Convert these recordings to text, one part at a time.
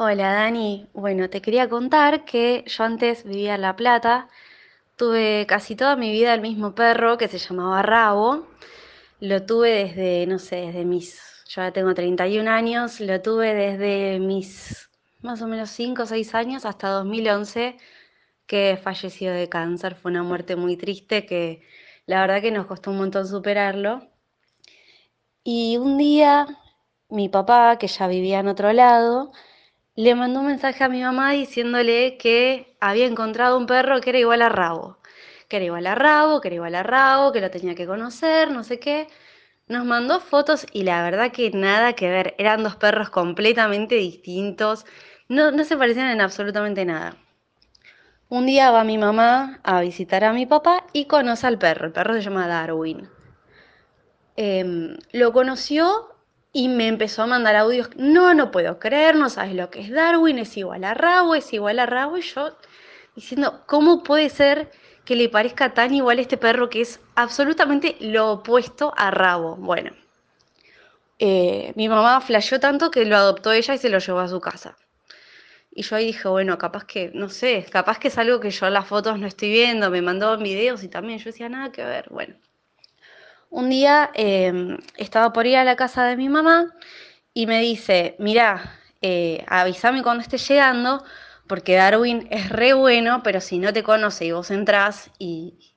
Hola Dani, bueno, te quería contar que yo antes vivía en La Plata, tuve casi toda mi vida el mismo perro que se llamaba Rabo, lo tuve desde, no sé, desde mis, yo ya tengo 31 años, lo tuve desde mis más o menos 5 o 6 años hasta 2011 que falleció de cáncer, fue una muerte muy triste que la verdad que nos costó un montón superarlo. Y un día mi papá, que ya vivía en otro lado, le mandó un mensaje a mi mamá diciéndole que había encontrado un perro que era igual a Rabo, que era igual a Rabo, que era igual a Rabo, que lo tenía que conocer, no sé qué. Nos mandó fotos y la verdad que nada que ver, eran dos perros completamente distintos, no, se parecían en absolutamente nada. Un día va mi mamá a visitar a mi papá y conoce al perro, el perro se llama Darwin. Em, lo conoció y me empezó a mandar audios, no, no puedo creer, no sabes lo que es Darwin, es igual a Rabo, es igual a Rabo, y yo diciendo, ¿cómo puede ser que le parezca tan igual a este perro que es absolutamente lo opuesto a Rabo? Bueno, eh, mi mamá flasheó tanto que lo adoptó ella y se lo llevó a su casa. Y yo ahí dije, bueno, capaz que, no sé, capaz que es algo que yo las fotos no estoy viendo, me mandó videos y también yo decía, nada que ver, bueno. Un día em, estaba por ir a la casa de mi mamá y me dice, mira, eh, avísame cuando esté llegando, porque Darwin es re bueno, pero si no te conoce y vos entrás y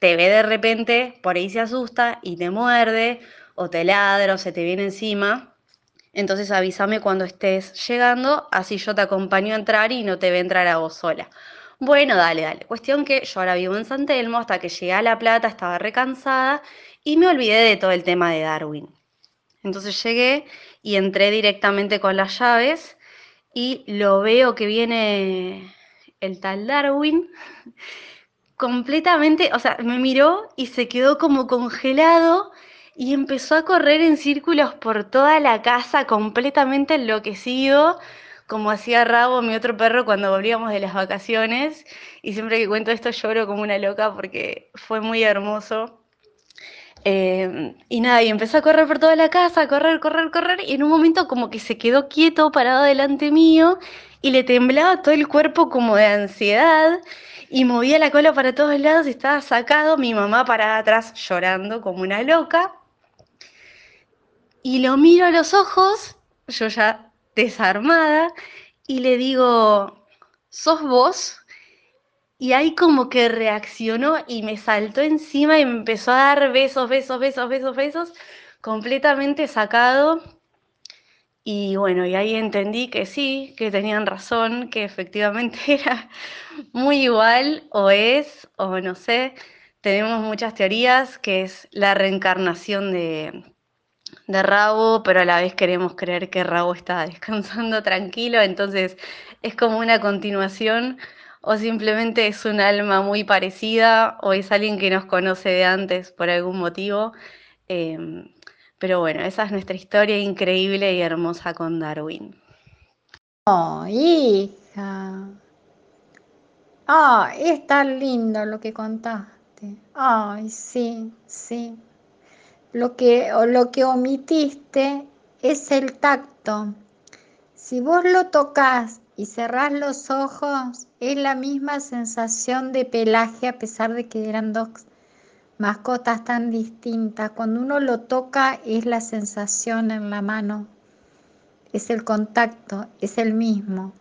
te ve de repente, por ahí se asusta y te muerde, o te ladra, o se te viene encima. Entonces avísame cuando estés llegando, así yo te acompaño a entrar y no te ve entrar a vos sola. Bueno, dale, dale. Cuestión que yo ahora vivo en San Telmo, hasta que llegué a La Plata estaba recansada y me olvidé de todo el tema de Darwin. Entonces llegué y entré directamente con las llaves y lo veo que viene el tal Darwin completamente, o sea, me miró y se quedó como congelado y empezó a correr en círculos por toda la casa completamente enloquecido como hacía Rabo, mi otro perro, cuando volvíamos de las vacaciones. Y siempre que cuento esto lloro como una loca porque fue muy hermoso. Eh, y nada, y empezó a correr por toda la casa, a correr, correr, correr, y en un momento como que se quedó quieto, parado delante mío, y le temblaba todo el cuerpo como de ansiedad, y movía la cola para todos lados y estaba sacado, mi mamá parada atrás llorando como una loca. Y lo miro a los ojos, yo ya desarmada y le digo, ¿sos vos? Y ahí como que reaccionó y me saltó encima y me empezó a dar besos, besos, besos, besos, besos, completamente sacado. Y bueno, y ahí entendí que sí, que tenían razón, que efectivamente era muy igual, o es, o no sé. Tenemos muchas teorías, que es la reencarnación de, de Rabo, pero a la vez queremos creer que Rabo está descansando tranquilo, entonces es como una continuación o simplemente es un alma muy parecida o es alguien que nos conoce de antes por algún motivo. Em, pero bueno, esa es nuestra historia increíble y hermosa con Darwin. Oh, hija. Ah, es tan lindo lo que contaste. Ay, sí, sí. Lo que, lo que omitiste es el tacto. Si vos lo tocas y cerrás los ojos, es la misma sensación de pelaje a pesar de que eran dos mascotas tan distintas. Cuando uno lo toca es la sensación en la mano, es el contacto, es el mismo.